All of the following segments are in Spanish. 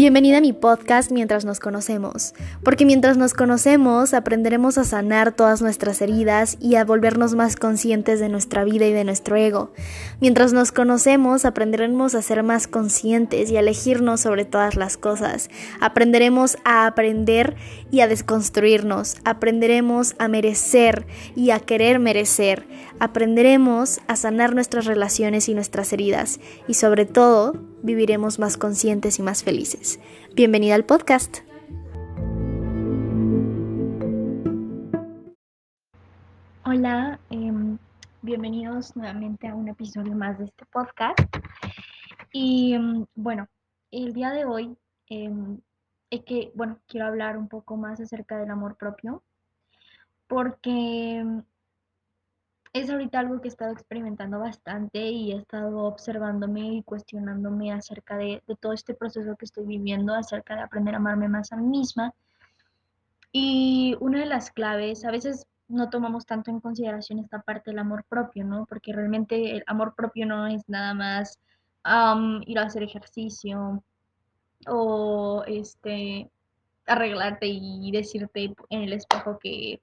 Bienvenida a mi podcast Mientras nos conocemos, porque mientras nos conocemos aprenderemos a sanar todas nuestras heridas y a volvernos más conscientes de nuestra vida y de nuestro ego. Mientras nos conocemos aprenderemos a ser más conscientes y a elegirnos sobre todas las cosas. Aprenderemos a aprender y a desconstruirnos. Aprenderemos a merecer y a querer merecer. Aprenderemos a sanar nuestras relaciones y nuestras heridas y sobre todo viviremos más conscientes y más felices. Bienvenida al podcast. Hola, em, bienvenidos nuevamente a un episodio más de este podcast. Y em, bueno, el día de hoy em, es que, bueno, quiero hablar un poco más acerca del amor propio, porque es ahorita algo que he estado experimentando bastante y he estado observándome y cuestionándome acerca de, todo este proceso que estoy viviendo, acerca de aprender a amarme más a mí misma. Y una de las claves, a veces no tomamos tanto en consideración esta parte del amor propio, ¿no? Porque realmente el amor propio no es nada más ir a hacer ejercicio o este arreglarte y decirte en el espejo que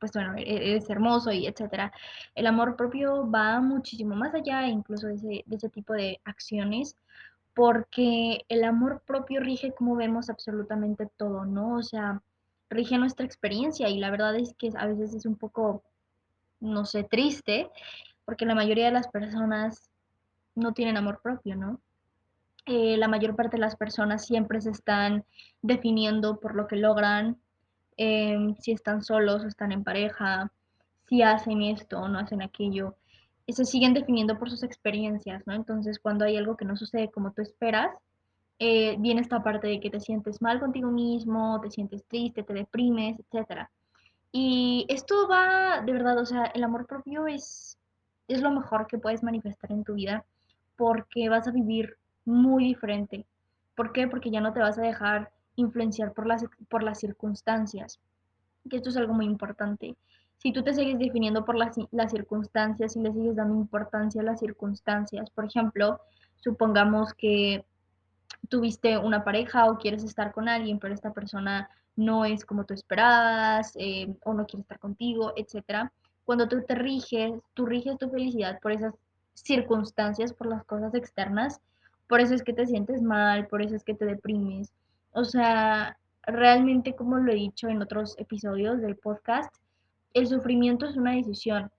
pues bueno, e-, eres hermoso y etcétera. El amor propio va muchísimo más allá incluso de ese, de ese tipo de acciones, porque el amor propio rige como vemos absolutamente todo, ¿no? O sea, rige nuestra experiencia y la verdad es que a veces es un poco, no sé, triste, porque la mayoría de las personas no tienen amor propio, ¿no? Eh, la mayor parte de las personas siempre se están definiendo por lo que logran, Em, si están solos o están en pareja, si hacen esto o no hacen aquello, y se siguen definiendo por sus experiencias, ¿no? Entonces, cuando hay algo que no sucede como tú esperas, eh, viene esta parte de que te sientes mal contigo mismo, te sientes triste, te deprimes, etc. Y esto va, de verdad, o sea, el amor propio es, es lo mejor que puedes manifestar en tu vida porque vas a vivir muy diferente. ¿Por qué? Porque ya no te vas a dejar influenciar por las, por las circunstancias, que esto es algo muy importante. Si tú te sigues definiendo por las, las circunstancias y le sigues dando importancia a las circunstancias, por ejemplo, supongamos que tuviste una pareja o quieres estar con alguien, pero esta persona no es como tú esperabas eh, o no quiere estar contigo, etc. Cuando tú te riges, tú riges tu felicidad por esas circunstancias, por las cosas externas, por eso es que te sientes mal, por eso es que te deprimes, o sea, realmente como lo he dicho en otros episodios del podcast, el sufrimiento es una decisión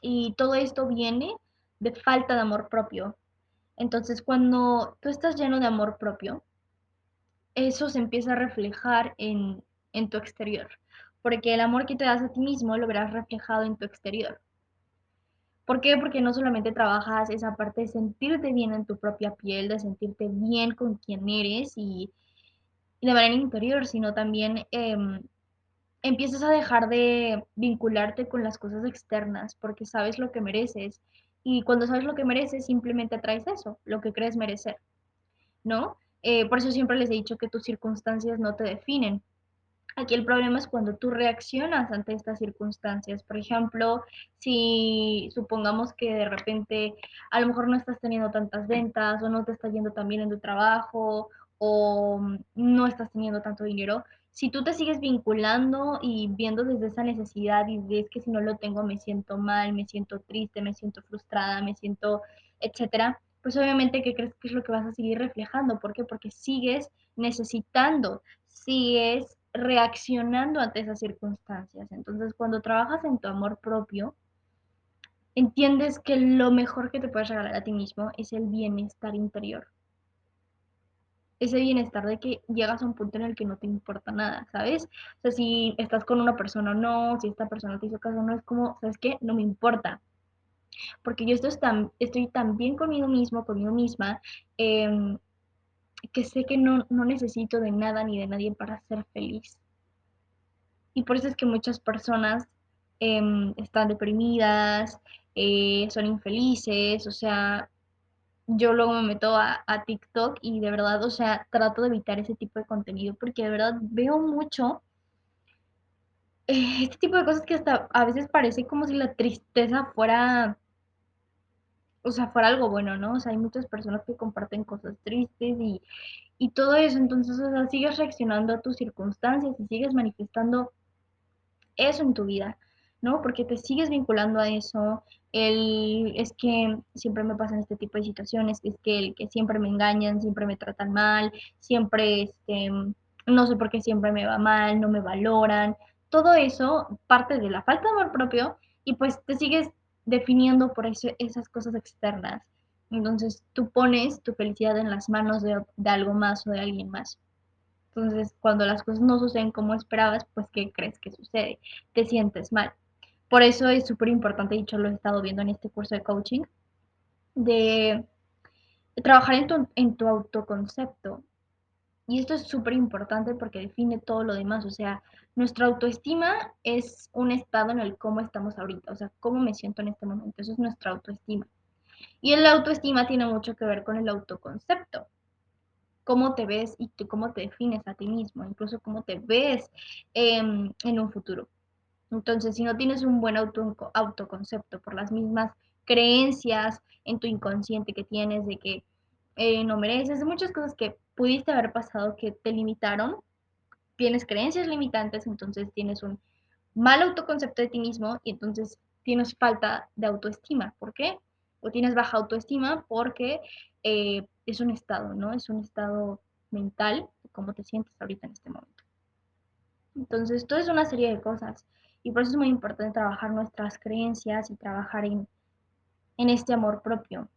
y todo esto viene de falta de amor propio. Entonces, cuando tú estás lleno de amor propio, eso se empieza a reflejar en, en tu exterior, porque el amor que te das a ti mismo lo verás reflejado en tu exterior. ¿Por qué? Porque no solamente trabajas esa parte de sentirte bien en tu propia piel, de sentirte bien con quien eres y de manera interior, sino también em, empiezas a dejar de vincularte con las cosas externas porque sabes lo que mereces y cuando sabes lo que mereces simplemente atraes eso, lo que crees merecer, ¿no? Eh, por eso siempre les he dicho que tus circunstancias no te definen. Aquí el problema es cuando tú reaccionas ante estas circunstancias. Por ejemplo, si supongamos que de repente a lo mejor no estás teniendo tantas ventas o no te está yendo tan bien en tu trabajo o no estás teniendo tanto dinero, si tú te sigues vinculando y viendo desde esa necesidad y ves que si no lo tengo me siento mal, me siento triste, me siento frustrada, me siento, etcétera, pues obviamente ¿qué crees que es lo que vas a seguir reflejando? ¿Por qué? Porque sigues necesitando, sigues reaccionando ante esas circunstancias. Entonces, cuando trabajas en tu amor propio, entiendes que lo mejor que te puedes regalar a ti mismo es el bienestar interior ese bienestar de que llegas a un punto en el que no te importa nada, ¿sabes? O sea, si estás con una persona o no, si esta persona te hizo caso o no, es como, ¿sabes qué? No me importa. Porque yo estoy tan, estoy tan bien conmigo mismo, conmigo misma, em, que sé que no, necesito de nada ni de nadie para ser feliz. Y por eso es que muchas personas em, están deprimidas, eh, son infelices, o sea, yo luego me meto a, TikTok y de verdad, o sea, trato de evitar ese tipo de contenido porque de verdad veo mucho eh, este tipo de cosas que hasta a veces parece como si la tristeza fuera o sea, fuera algo bueno, ¿no? O sea, hay muchas personas que comparten cosas tristes y, y todo eso, entonces, o sea, sigues reaccionando a tus circunstancias y sigues manifestando eso en tu vida, ¿no? Porque te sigues vinculando a eso, el, es que siempre me pasan este tipo de situaciones, es que, el, que siempre me engañan, siempre me tratan mal, siempre, este, no sé por qué siempre me va mal, no me valoran, todo eso parte de la falta de amor propio y pues te sigues definiendo por eso, esas cosas externas. Entonces tú pones tu felicidad en las manos de, de algo más o de alguien más. Entonces, cuando las cosas no suceden como esperabas, pues ¿qué crees que sucede? Te sientes mal. Por eso es súper importante, dicho lo he estado viendo en este curso de coaching, de, trabajar en tu, autoconcepto. Y esto es súper importante porque define todo lo demás. O sea, nuestra autoestima es un estado en el cómo estamos ahorita, o sea, cómo me siento en este momento. Eso es nuestra autoestima. Y el autoestima tiene mucho que ver con el autoconcepto cómo te ves y tú, cómo te defines a ti mismo, incluso cómo te ves eh, en un futuro. Entonces, si no tienes un buen auto, autoconcepto por las mismas creencias en tu inconsciente que tienes de que eh, no mereces, muchas cosas que pudiste haber pasado que te limitaron, tienes creencias limitantes, entonces tienes un mal autoconcepto de ti mismo y entonces tienes falta de autoestima. ¿Por qué? O tienes baja autoestima porque eh, es un estado, ¿no? Es un estado mental cómo te sientes ahorita en este momento. Entonces, todo es una serie de cosas y por eso es muy importante trabajar nuestras creencias y trabajar en, en este amor propio.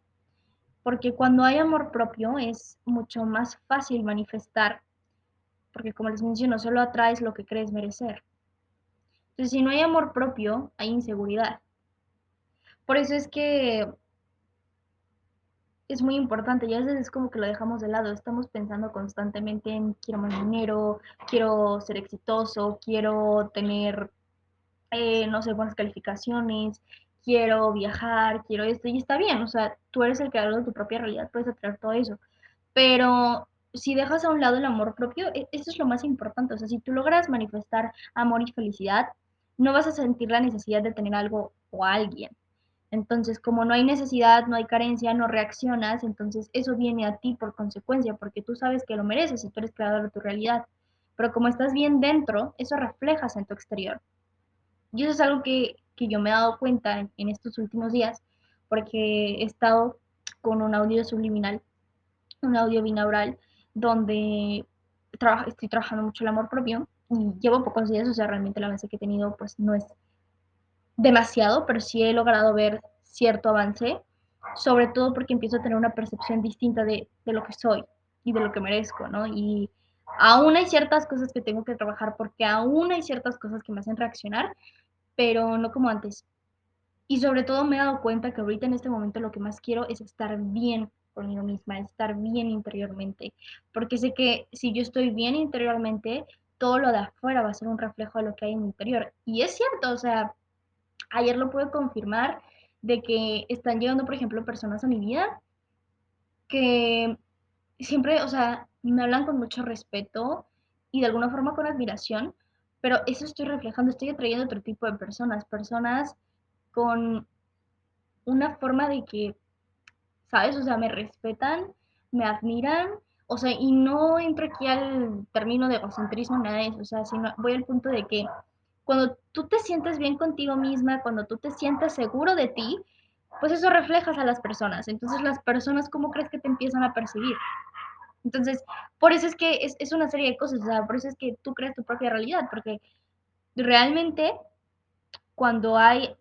Porque cuando hay amor propio es mucho más fácil manifestar, porque como les menciono, solo atraes lo que crees merecer. Entonces, si no hay amor propio, hay inseguridad. Por eso es que es muy importante y a veces es como que lo dejamos de lado. Estamos pensando constantemente en quiero más dinero, quiero ser exitoso, quiero tener, eh, no sé, buenas calificaciones, quiero viajar, quiero esto y está bien. O sea, tú eres el creador de tu propia realidad, puedes atraer todo eso. Pero si dejas a un lado el amor propio, e, eso es lo más importante. O sea, si tú logras manifestar amor y felicidad, no vas a sentir la necesidad de tener algo o alguien entonces, como no hay necesidad, no hay carencia, no reaccionas, entonces eso viene a ti por consecuencia, porque tú sabes que lo mereces y tú eres creador de tu realidad. Pero como estás bien dentro, eso reflejas en tu exterior. Y eso es algo que, que yo me he dado cuenta en, en, estos últimos días, porque he estado con un audio subliminal, un audio binaural, donde trabajo, estoy trabajando mucho el amor propio y llevo pocos días, o sea, realmente la avance que he tenido pues no es demasiado, pero sí he logrado ver cierto avance, sobre todo porque empiezo a tener una percepción distinta de, de lo que soy y de lo que merezco, ¿no? Y aún hay ciertas cosas que tengo que trabajar porque aún hay ciertas cosas que me hacen reaccionar, pero no como antes. Y sobre todo me he dado cuenta que ahorita en este momento lo que más quiero es estar bien conmigo misma, estar bien interiormente, porque sé que si yo estoy bien interiormente, todo lo de afuera va a ser un reflejo de lo que hay en mi interior. Y es cierto, o sea, ayer lo pude confirmar de que están llegando, por ejemplo, personas a mi vida que siempre, o sea, me hablan con mucho respeto y de alguna forma con admiración, pero eso estoy reflejando, estoy atrayendo otro tipo de personas, personas con una forma de que, ¿sabes? O sea, me respetan, me admiran, o sea, y no entro aquí al término de egocentrismo, nada de eso, o sea, sino voy al punto de que cuando tú te sientes bien contigo misma, cuando tú te sientes seguro de ti, pues eso reflejas a las personas. Entonces las personas, ¿cómo crees que te empiezan a percibir? Entonces, por eso es que es, es una serie de cosas, o sea, por eso es que tú creas tu propia realidad, porque realmente cuando hay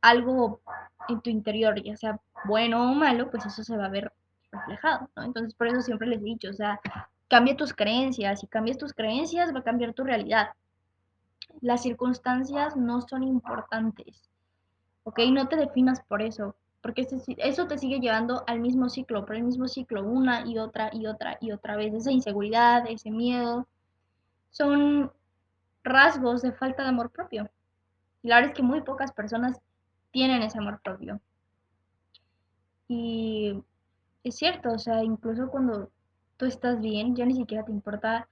algo en tu interior, ya sea bueno o malo, pues eso se va a ver reflejado, ¿no? Entonces, por eso siempre les he dicho, o sea, cambia tus creencias, si cambias tus creencias va a cambiar tu realidad las circunstancias no son importantes, ¿ok? No te definas por eso, porque eso te sigue llevando al mismo ciclo, por el mismo ciclo, una y otra y otra y otra vez. Esa inseguridad, ese miedo, son rasgos de falta de amor propio. Y la verdad es que muy pocas personas tienen ese amor propio. Y es cierto, o sea, incluso cuando tú estás bien, ya ni siquiera te importa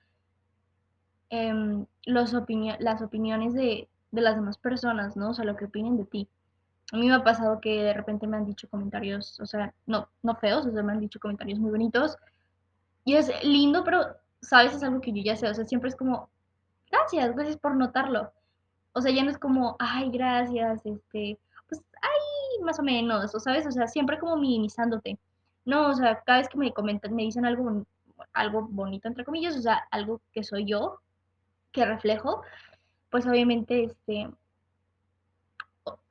eh, los las opiniones de, de, las demás personas, ¿no? O sea, lo que opinen de ti. A mí me ha pasado que de repente me han dicho comentarios, o sea, no, no feos, o sea, me han dicho comentarios muy bonitos. Y es lindo, pero, ¿sabes? Es algo que yo ya sé, o sea, siempre es como, gracias, gracias por notarlo. O sea, ya no es como, ay, gracias, este, pues, ay, más o menos, o sabes, o sea, siempre como minimizándote. No, o sea, cada vez que me comentan, me dicen algo, algo bonito, entre comillas, o sea, algo que soy yo, que reflejo, pues obviamente, este,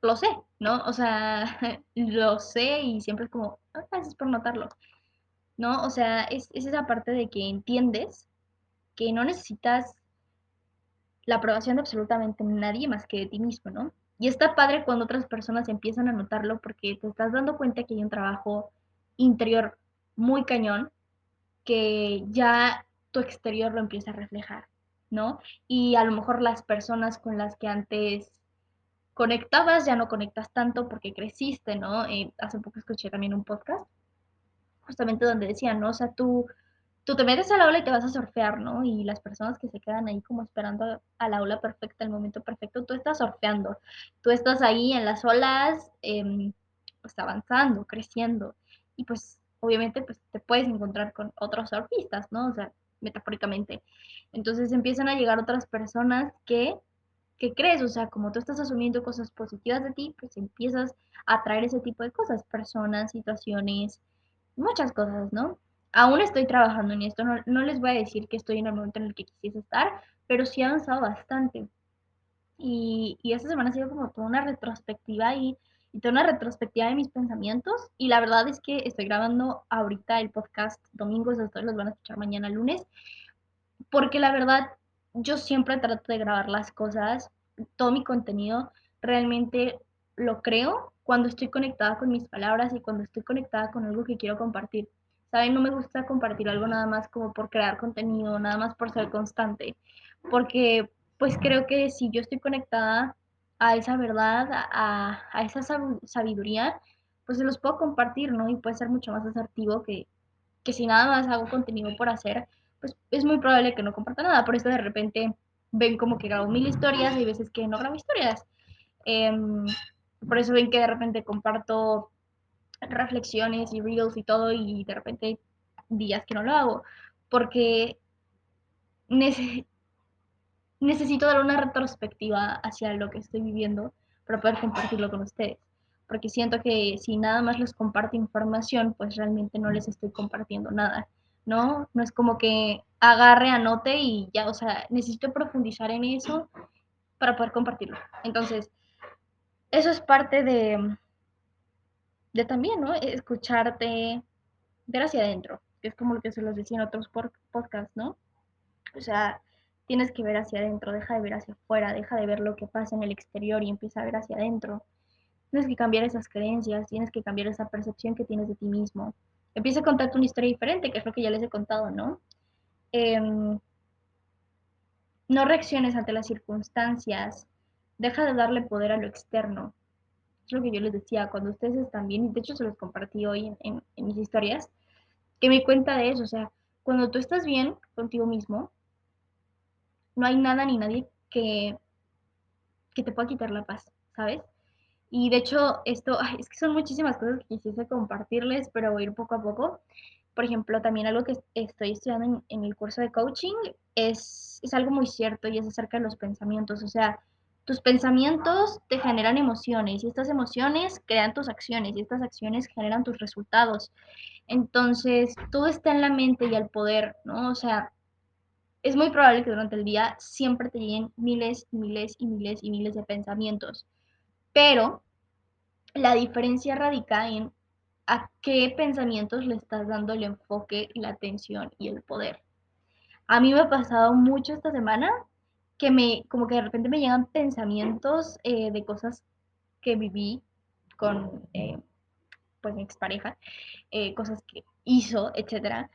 lo sé, ¿no? O sea, lo sé y siempre es como, ah, gracias por notarlo, ¿no? O sea, es, es esa parte de que entiendes que no necesitas la aprobación de absolutamente nadie más que de ti mismo, ¿no? Y está padre cuando otras personas empiezan a notarlo porque te estás dando cuenta que hay un trabajo interior muy cañón que ya tu exterior lo empieza a reflejar, ¿no? Y a lo mejor las personas con las que antes conectabas ya no conectas tanto porque creciste, ¿no? Eh, hace poco escuché también un podcast justamente donde decían, ¿no? O sea, tú tú te metes al aula y te vas a surfear, ¿no? Y las personas que se quedan ahí como esperando a la aula perfecta, el momento perfecto, tú estás surfeando, tú estás ahí en las olas, eh, pues avanzando, creciendo. Y pues obviamente pues te puedes encontrar con otros surfistas, ¿no? O sea, metafóricamente. Entonces empiezan a llegar otras personas que, ¿qué crees? O sea, como tú estás asumiendo cosas positivas de ti, pues empiezas a traer ese tipo de cosas, personas, situaciones, muchas cosas, ¿no? aún estoy trabajando en esto, no, no, les voy a decir que estoy en el momento en el que quisiese estar, pero sí he avanzado bastante. Y, y esta semana ha sido como toda una retrospectiva y, y, toda una retrospectiva de mis pensamientos. Y la verdad es que estoy grabando ahorita el podcast domingos, ustedes los van a escuchar mañana lunes, porque la verdad yo siempre trato de grabar las cosas, todo mi contenido realmente lo creo cuando estoy conectada con mis palabras y cuando estoy conectada con algo que quiero compartir. ¿saben? No me gusta compartir algo nada más como por crear contenido, nada más por ser constante, porque pues creo que si yo estoy conectada a esa verdad, a, a esa sabiduría, pues se los puedo compartir, ¿no? Y puede ser mucho más asertivo que, que si nada más hago contenido por hacer, pues es muy probable que no comparta nada. Por eso de repente ven como que grabo mil historias y hay veces que no grabo historias. Eh, por eso ven que de repente comparto reflexiones y reels y todo y de repente días que no lo hago porque necesito dar una retrospectiva hacia lo que estoy viviendo para poder compartirlo con ustedes porque siento que si nada más les comparto información pues realmente no les estoy compartiendo nada no no es como que agarre anote y ya o sea necesito profundizar en eso para poder compartirlo entonces eso es parte de de también, ¿no? Escucharte, ver hacia adentro, que es como lo que se los decía en otros podcasts, ¿no? O sea, tienes que ver hacia adentro, deja de ver hacia afuera, deja de ver lo que pasa en el exterior y empieza a ver hacia adentro. Tienes que cambiar esas creencias, tienes que cambiar esa percepción que tienes de ti mismo. Empieza a contarte una historia diferente, que es lo que ya les he contado, ¿no? Eh, no reacciones ante las circunstancias, deja de darle poder a lo externo, es lo que yo les decía, cuando ustedes están bien, y de hecho se los compartí hoy en, mis historias, que me cuenta de eso, o sea, cuando tú estás bien contigo mismo, no hay nada ni nadie que, que te pueda quitar la paz, ¿sabes? Y de hecho, esto, es que son muchísimas cosas que quisiese compartirles, pero voy a ir poco a poco. Por ejemplo, también algo que estoy estudiando en, el curso de coaching es, es algo muy cierto y es acerca de los pensamientos. O sea, tus pensamientos te generan emociones y estas emociones crean tus acciones y estas acciones generan tus resultados. Entonces, todo está en la mente y el poder, ¿no? O sea, es muy probable que durante el día siempre te lleguen miles miles y miles y miles de pensamientos. Pero la diferencia radica en a qué pensamientos le estás dando el enfoque, la atención y el poder. A mí me ha pasado mucho esta semana que me, como que de repente me llegan pensamientos eh, de cosas que viví con, eh, pues, mi expareja, eh, cosas que hizo, etcétera.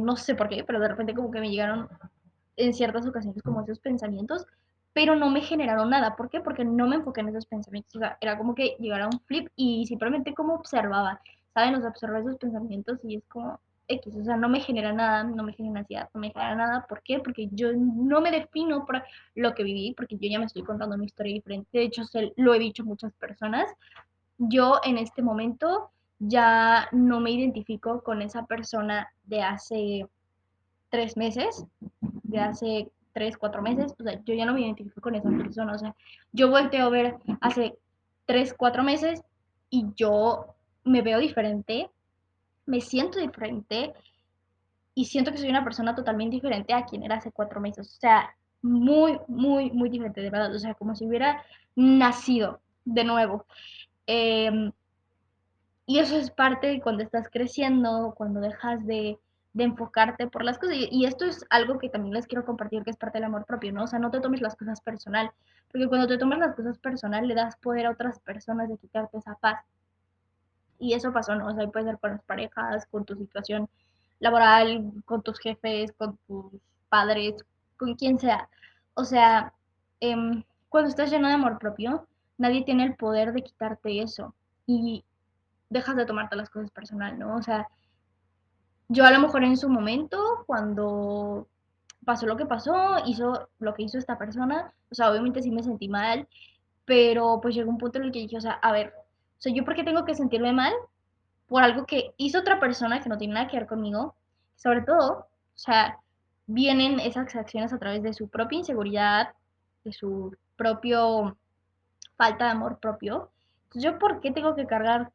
no sé por qué, pero de repente como que me llegaron en ciertas ocasiones como esos pensamientos, pero no me generaron nada. ¿Por qué? Porque no me enfoqué en esos pensamientos. O sea, era como que llegara un flip y simplemente como observaba, ¿saben? Los observé esos pensamientos y es como, X, o sea, no me genera nada, no me genera ansiedad, no me genera nada. ¿Por qué? Porque yo no me defino por lo que viví, porque yo ya me estoy contando una historia diferente. De hecho, se, lo he dicho a muchas personas, yo en este momento ya no me identifico con esa persona de hace tres meses, de hace tres, cuatro meses, o sea, yo ya no me identifico con esa persona, o sea, yo volteo a ver hace tres, cuatro meses y yo me veo diferente, me siento diferente y siento que soy una persona totalmente diferente a quien era hace cuatro meses, o sea, muy, muy, muy diferente, de verdad, o sea, como si hubiera nacido de nuevo. Eh, y eso es parte de cuando estás creciendo, cuando dejas de, de enfocarte por las cosas. Y, esto es algo que también les quiero compartir, que es parte del amor propio, ¿no? O sea, no te tomes las cosas personal, porque cuando te tomas las cosas personal le das poder a otras personas de quitarte esa paz. Y eso pasó, ¿no? O sea, puede ser con las parejas, con tu situación laboral, con tus jefes, con tus padres, con quien sea. O sea, eh, cuando estás lleno de amor propio, nadie tiene el poder de quitarte eso. Y, dejas de tomarte las cosas personal, ¿no? O sea, yo a lo mejor en su momento, cuando pasó lo que pasó, hizo lo que hizo esta persona, o sea, obviamente sí me sentí mal, pero pues llegó un punto en el que dije, o sea, a ver, o sea, ¿yo por qué tengo que sentirme mal por algo que hizo otra persona que no tiene nada que ver conmigo? Sobre todo, o sea, vienen esas acciones a través de su propia inseguridad, de su propio falta de amor propio. Entonces, ¿yo por qué tengo que cargar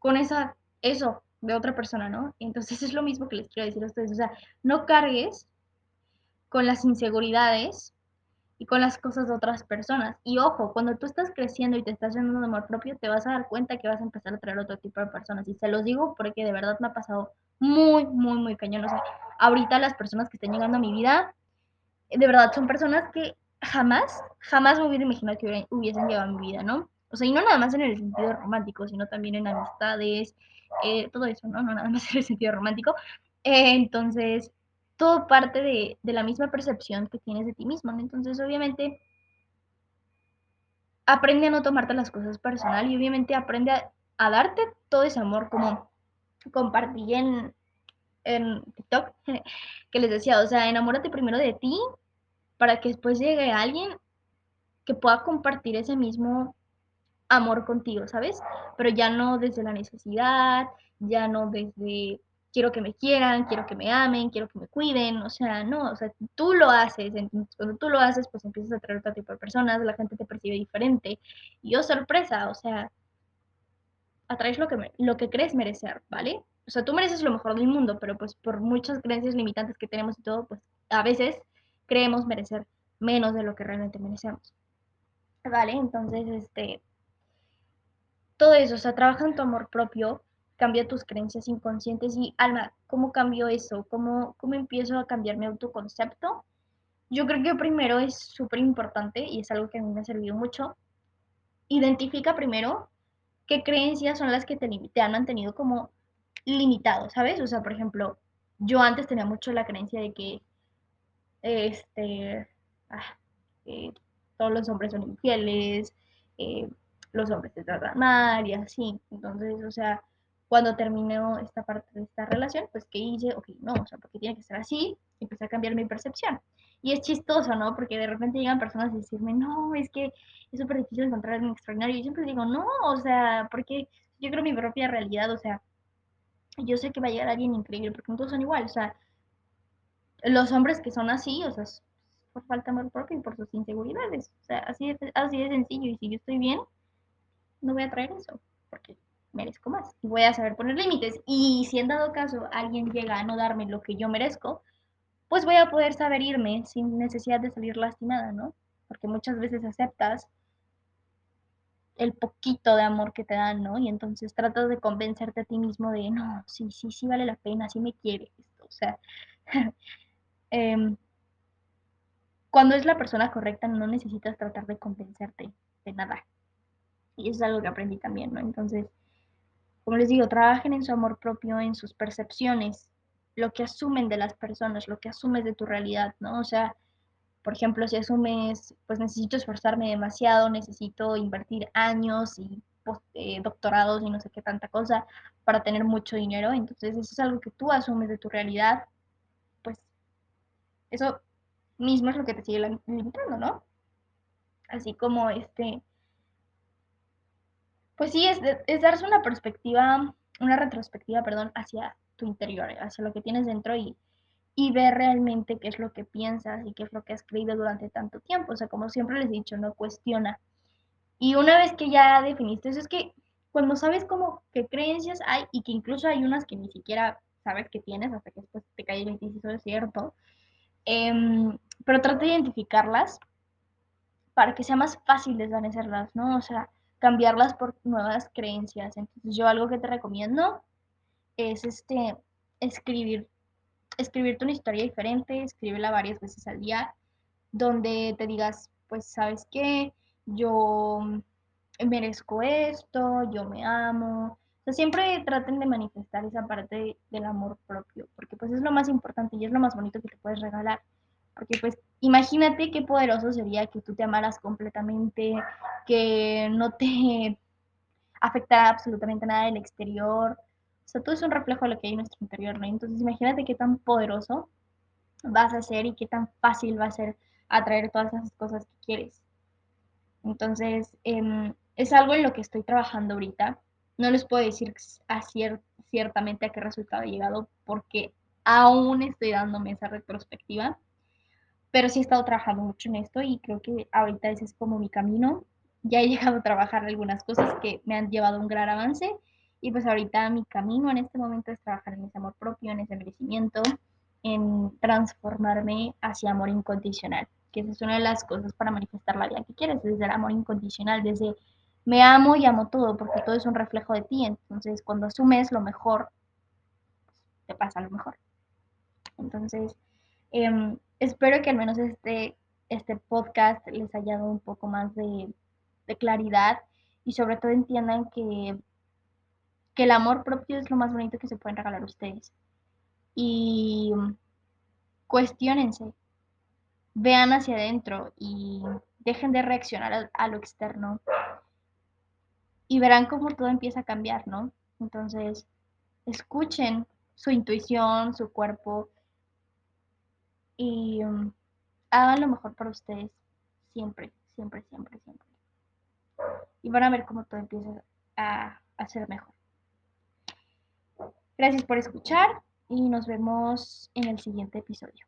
con esa, eso de otra persona, ¿no? Entonces es lo mismo que les quiero decir a ustedes, o sea, no cargues con las inseguridades y con las cosas de otras personas. Y ojo, cuando tú estás creciendo y te estás llenando de amor propio, te vas a dar cuenta que vas a empezar a traer otro tipo de personas. Y se los digo porque de verdad me ha pasado muy, muy, muy cañón. O sea, ahorita las personas que están llegando a mi vida, de verdad son personas que jamás, jamás me hubiera imaginado que hubiesen llegado a mi vida, ¿no? O sea, y no nada más en el sentido romántico, sino también en amistades, eh, todo eso, ¿no? No nada más en el sentido romántico. Entonces, todo parte de, de, la misma percepción que tienes de ti mismo, ¿no? Entonces, obviamente, aprende a no tomarte las cosas personal y obviamente aprende a, a darte todo ese amor como compartí en, en TikTok, que les decía, o sea, enamórate primero de ti para que después llegue alguien que pueda compartir ese mismo amor contigo, ¿sabes? Pero ya no desde la necesidad, ya no desde quiero que me quieran, quiero que me amen, quiero que me cuiden, o sea, no, o sea, tú lo haces, cuando tú lo haces, pues empiezas a traer otro tipo de personas, la gente te percibe diferente, y oh, sorpresa, o sea, atraes lo que, lo que crees merecer, ¿vale? O sea, tú mereces lo mejor del mundo, pero pues por muchas creencias limitantes que tenemos y todo, pues a veces creemos merecer menos de lo que realmente merecemos. ¿Vale? Entonces, este, todo eso, o sea, trabaja en tu amor propio, cambia tus creencias inconscientes y, Alma, ¿cómo cambio eso? ¿Cómo, cómo empiezo a cambiar mi autoconcepto? Yo creo que primero es súper importante y es algo que a mí me ha servido mucho. Identifica primero qué creencias son las que te, te han mantenido como limitado, ¿sabes? O sea, por ejemplo, yo antes tenía mucho la creencia de que este, ah, todos los hombres son infieles, eh, los hombres te tratan mal y así. Entonces, o sea, cuando terminó esta parte de esta relación, pues que hice, ok, no, o sea, porque tiene que ser así, empecé a cambiar mi percepción. Y es chistoso, ¿no? Porque de repente llegan personas a decirme, no, es que es súper difícil encontrar alguien extraordinario. Y yo siempre digo, no, o sea, porque yo creo mi propia realidad, o sea, yo sé que va a llegar alguien increíble, porque no todos son igual, o sea, los hombres que son así, o sea, por falta de amor propio y por sus inseguridades, o sea, así así de sencillo, y si yo estoy bien, no voy a traer eso, porque merezco más. Y voy a saber poner límites. Y si en dado caso alguien llega a no darme lo que yo merezco, pues voy a poder saber irme sin necesidad de salir lastimada, ¿no? Porque muchas veces aceptas el poquito de amor que te dan, ¿no? Y entonces tratas de convencerte a ti mismo de, no, sí, sí, sí vale la pena, sí me quiere esto. O sea, eh, cuando es la persona correcta no necesitas tratar de convencerte de nada. Y eso es algo que aprendí también, ¿no? Entonces, como les digo, trabajen en su amor propio, en sus percepciones, lo que asumen de las personas, lo que asumes de tu realidad, ¿no? O sea, por ejemplo, si asumes, pues necesito esforzarme demasiado, necesito invertir años y eh, doctorados y no sé qué tanta cosa para tener mucho dinero, entonces eso es algo que tú asumes de tu realidad, pues eso mismo es lo que te sigue limitando, ¿no? Así como este, Pues sí, es, es darse una perspectiva, una retrospectiva, perdón, hacia tu interior, hacia lo que tienes dentro y, y ver realmente qué es lo que piensas y qué es lo que has creído durante tanto tiempo. O sea, como siempre les he dicho, no cuestiona. Y una vez que ya definiste eso, es que cuando sabes como qué creencias hay y que incluso hay unas que ni siquiera sabes que tienes hasta que después te cae el 26 es cierto, em, pero trata de identificarlas para que sea más fácil desvanecerlas, ¿no? O sea, cambiarlas por nuevas creencias. Entonces yo algo que te recomiendo es este, escribir, escribirte una historia diferente, escríbela varias veces al día, donde te digas, pues, ¿sabes qué? Yo merezco esto, yo me amo. O sea, siempre traten de manifestar esa parte del amor propio, porque pues es lo más importante y es lo más bonito que te puedes regalar. Porque pues imagínate qué poderoso sería que tú te amaras completamente, que no te afectara absolutamente nada del exterior. O sea, todo es un reflejo de lo que hay en nuestro interior, ¿no? Entonces imagínate qué tan poderoso vas a ser y qué tan fácil va a ser atraer todas esas cosas que quieres. Entonces, eh, es algo en lo que estoy trabajando ahorita. No les puedo decir a cier ciertamente a qué resultado he llegado porque aún estoy dándome esa retrospectiva, pero sí he estado trabajando mucho en esto y creo que ahorita ese es como mi camino. Ya he llegado a trabajar algunas cosas que me han llevado a un gran avance y pues ahorita mi camino en este momento es trabajar en ese amor propio, en ese merecimiento, en transformarme hacia amor incondicional, que esa es una de las cosas para manifestar la vida que quieres, desde el amor incondicional, desde me amo y amo todo, porque todo es un reflejo de ti. Entonces, cuando asumes lo mejor, te pasa lo mejor. Entonces, eh, espero que al menos este, este podcast les haya dado un poco más de, claridad y sobre todo entiendan que, que el amor propio es lo más bonito que se pueden regalar ustedes. Y cuestionense, vean hacia adentro y dejen de reaccionar a, a lo externo y verán cómo todo empieza a cambiar, ¿no? Entonces, escuchen su intuición, su cuerpo y um, hagan lo mejor para ustedes siempre, siempre, siempre, siempre. Y van a ver cómo todo empieza a, a ser mejor. Gracias por escuchar y nos vemos en el siguiente episodio.